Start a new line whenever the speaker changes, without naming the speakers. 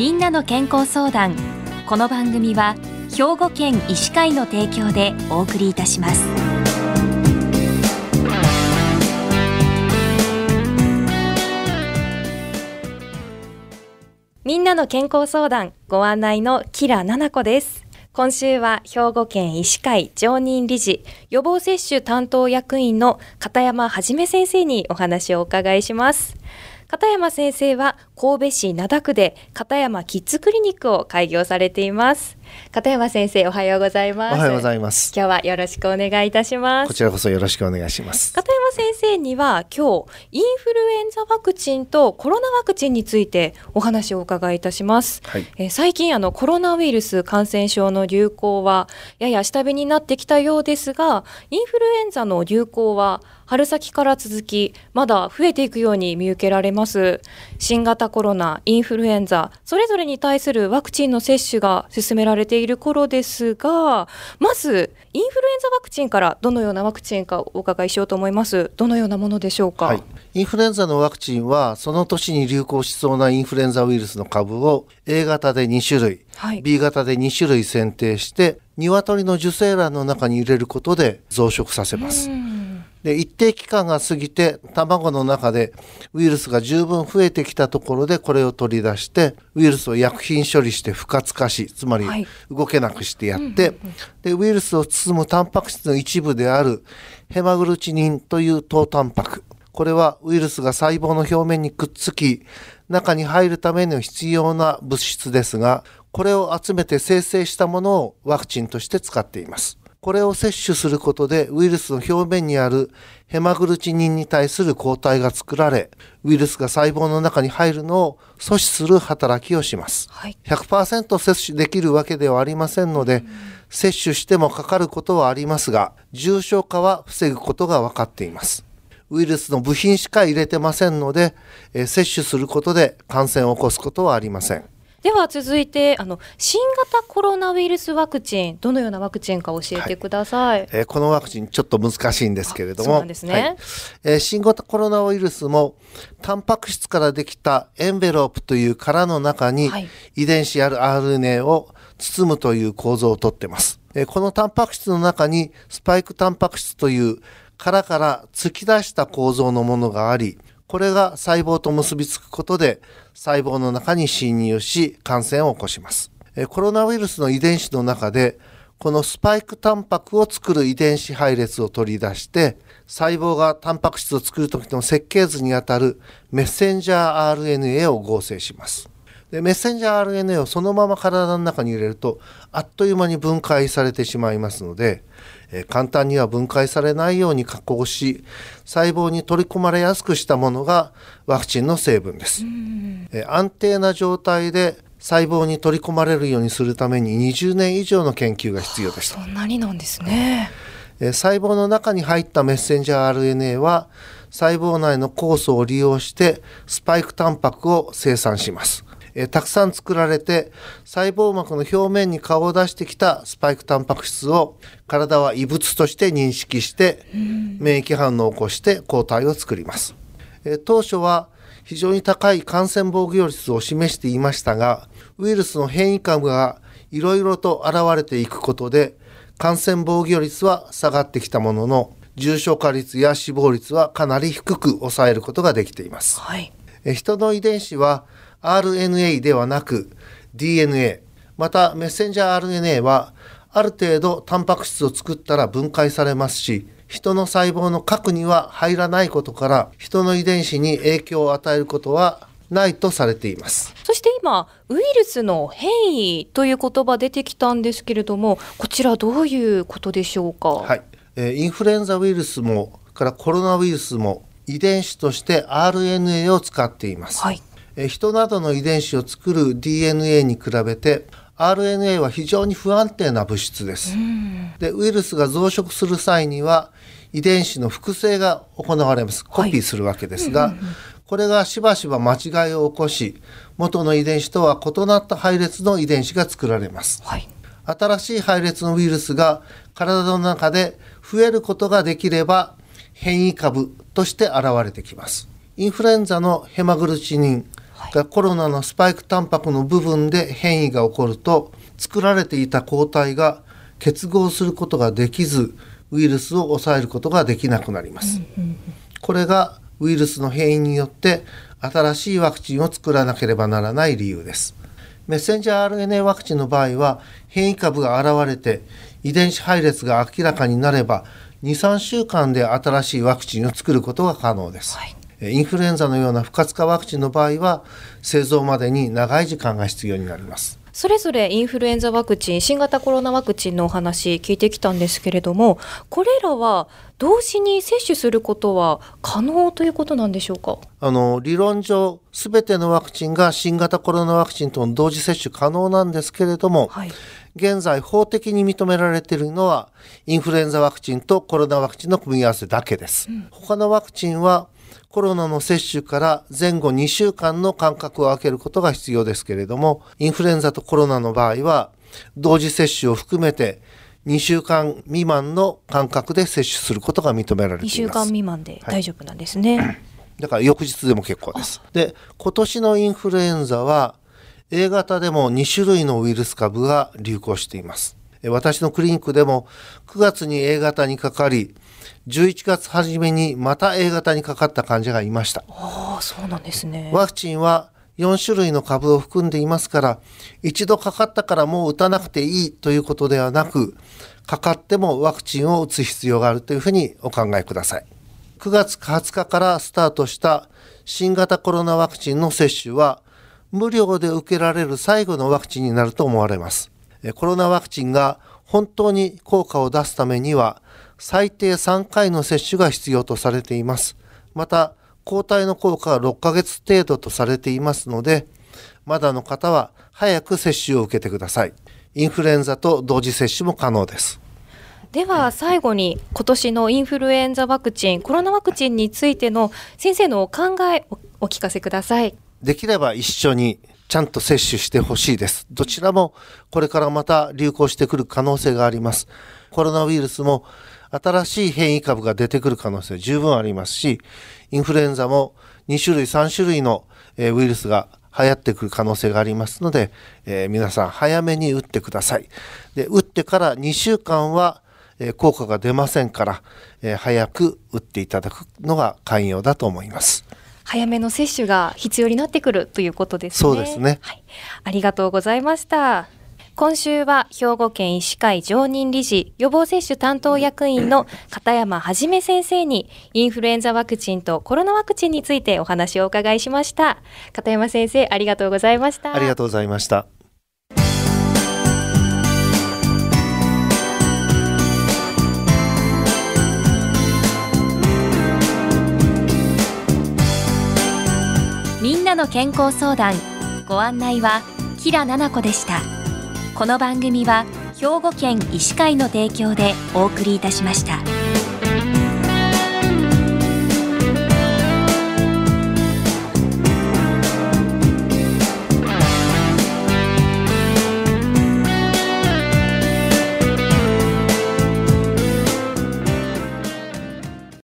みんなの健康相談。この番組は兵庫県医師会の提供でお送りいたします。みんなの健康相談ご案内のキラ奈々子です。今週は兵庫県医師会常任理事予防接種担当役員の片山はじめ先生にお話をお伺いします。片山先生は神戸市灘区で片山キッズクリニックを開業されています。片山先生おはようございます。
おはようございます。
今日はよろしくお願いいたします。
こちらこそよろしくお願いします。
片山先生には今日インフルエンザワクチンとコロナワクチンについてお話をお伺いいたします、はい、えー、最近あのコロナウイルス感染症の流行はやや下火になってきたようですがインフルエンザの流行は春先から続き、まだ増えていくように見受けられます。新型コロナ、インフルエンザ、それぞれに対するワクチンの接種が進められている頃ですが、まず、インフルエンザワクチンからどのようなワクチンかお伺いしようと思います。どのようなものでしょうか？はい、
インフルエンザのワクチンは、その年に流行しそうなインフルエンザウイルスの株を A 型で2種類、はい、B 型で2種類選定して、鶏の受精卵の中に入れることで増殖させます。で一定期間が過ぎて卵の中でウイルスが十分増えてきたところでこれを取り出してウイルスを薬品処理して不活化しつまり動けなくしてやって、でウイルスを包むタンパク質の一部であるヘマグルチニンという糖タンパク。これはウイルスが細胞の表面にくっつき中に入るための必要な物質ですがこれを集めて生成したものをワクチンとして使っています。これを摂取することでウイルスの表面にあるヘマグルチニンに対する抗体が作られウイルスが細胞の中に入るのを阻止する働きをします、はい、100%摂取できるわけではありませんので、うん、摂取してもかかることはありますが重症化は防ぐことが分かっています。ウイルスの部品しか入れてませんので、え摂取することで感染を起こすことはありません
では続いてあの新型コロナウイルスワクチンどのようなワクチンか教えてください、はい、
えー、このワクチンちょっと難しいんですけれども、
ね。はい、
えー、新型コロナウイルスもタンパク質からできたエンベロープという殻の中に遺伝子ある RNA を包むという構造をとってます、えー、このタンパク質の中にスパイクタンパク質という殻から突き出した構造のものがありこれが細胞と結びつくことで細胞の中に侵入し感染を起こします。コロナウイルスの遺伝子の中でこのスパイクタンパクを作る遺伝子配列を取り出して細胞がタンパク質を作る時の設計図にあたるメッセンジャー RNA を合成します。でメッセンジャー RNA をそのまま体の中に入れるとあっという間に分解されてしまいますのでえ簡単には分解されないように加工し細胞に取り込まれやすくしたものがワクチンの成分です。え安定な状態で細胞に取り込まれるようにするために20年以上の研究が必要です。
そんなになんですね。
え細胞の中に入ったメッセンジャー RNA は細胞内の酵素を利用してスパイクタンパクを生産します。えたくさん作られて細胞膜の表面に顔を出してきたスパイクタンパク質を体は異物として認識して免疫反応を起こして抗体を作ります。え当初は非常に高い感染防御率を示していましたがウイルスの変異株がいろいろと現れていくことで感染防御率は下がってきたものの重症化率や死亡率はかなり低く抑えることができています。はい、人の遺伝子は RNA ではなく DNA またメッセンジャー RNA はある程度タンパク質を作ったら分解されますし人の細胞の核には入らないことから人の遺伝子に影響を与えることはないとされています。
そして今ウイルスの変異という言葉出てきたんですけれどもこちらどういうことでしょうか？
はい、えー、インフルエンザウイルスもからコロナウイルスも遺伝子として RNA を使っています、はい人などの遺伝子を作る DNA に比べて RNA は非常に不安定な物質です。でウイルスが増殖する際には遺伝子の複製が行われます。コピーするわけですが、はい、これがしばしば間違いを起こし元の遺伝子とは異なった配列の遺伝子が作られます、はい、新しい配列のウイルスが体の中で増えることができれば変異株として現れてきますインフルエンザのヘマグルチニンはい、コロナのスパイクタンパクの部分で変異が起こると作られていた抗体が結合することができずウイルスを抑えることができなくなります。これがウイルスの変異によって新しいワクチンを作らなければならない理由です。メッセンジャー RNA ワクチンの場合は変異株が現れて遺伝子配列が明らかになれば23週間で新しいワクチンを作ることが可能です、はい、インフルエンザのような不活化ワクチンの場合は製造までに長い時間が必要になります。
それぞれインフルエンザワクチン新型コロナワクチンのお話聞いてきたんですけれどもこれらは同時に接種することは可能ということなんでしょうか？
あの理論上すべてのワクチンが新型コロナワクチンとの同時接種可能なんですけれども、はい、現在法的に認められているのはインフルエンザワクチンとコロナワクチンの組み合わせだけです。うん、他のワクチンはコロナの接種から前後2週間の間隔を空けることが必要ですけれども、インフルエンザとコロナの場合は、同時接種を含めて2週間未満の間隔で接種することが認められています。2
週間未満で大丈夫なんですね。は
い、だから翌日でも結構です。で、今年のインフルエンザは A 型でも2種類のウイルス株が流行しています。私のクリニックでも9月に A 型にかかり、11月初めにまた A 型にかかった患者がいました。
ああ、そうなんですね。
ワクチンは4種類の株を含んでいますから、一度かかったからもう打たなくていいということではなく、かかってもワクチンを打つ必要があるというふうにお考えください。9月20日からスタートした新型コロナワクチンの接種は、無料で受けられる最後のワクチンになると思われます。コロナワクチンが本当に効果を出すためには、最低3回の接種が必要とされています。また、抗体の効果は6ヶ月程度とされていますので、まだの方は早く接種を受けてください。インフルエンザと同時接種も可能です。
では最後に今年のインフルエンザワクチン、コロナワクチンについての先生のお考えをお聞かせください。
できれば一緒にちゃんと接種してほしいです。どちらもこれからまた流行してくる可能性があります。コロナウイルスも新しい変異株が出てくる可能性十分ありますし、インフルエンザも2種類、3種類のウイルスが流行ってくる可能性がありますので、えー、皆さん早めに打ってください。で、打ってから2週間は、えー、効果が出ませんから、えー、早く打っていただくのが寛容だと思います。
早めの接種が必要になってくるということですね。
そうですね。
はい。ありがとうございました。今週は兵庫県医師会常任理事予防接種担当役員の片山はじめ先生にインフルエンザワクチンとコロナワクチンについてお話をお伺いしました。片山先生ありがとうございました。
ありがとうございました。
みんなの健康相談。ご案内はキラ々子でした。この番組は兵庫県医師会の提供でお送りいたしました。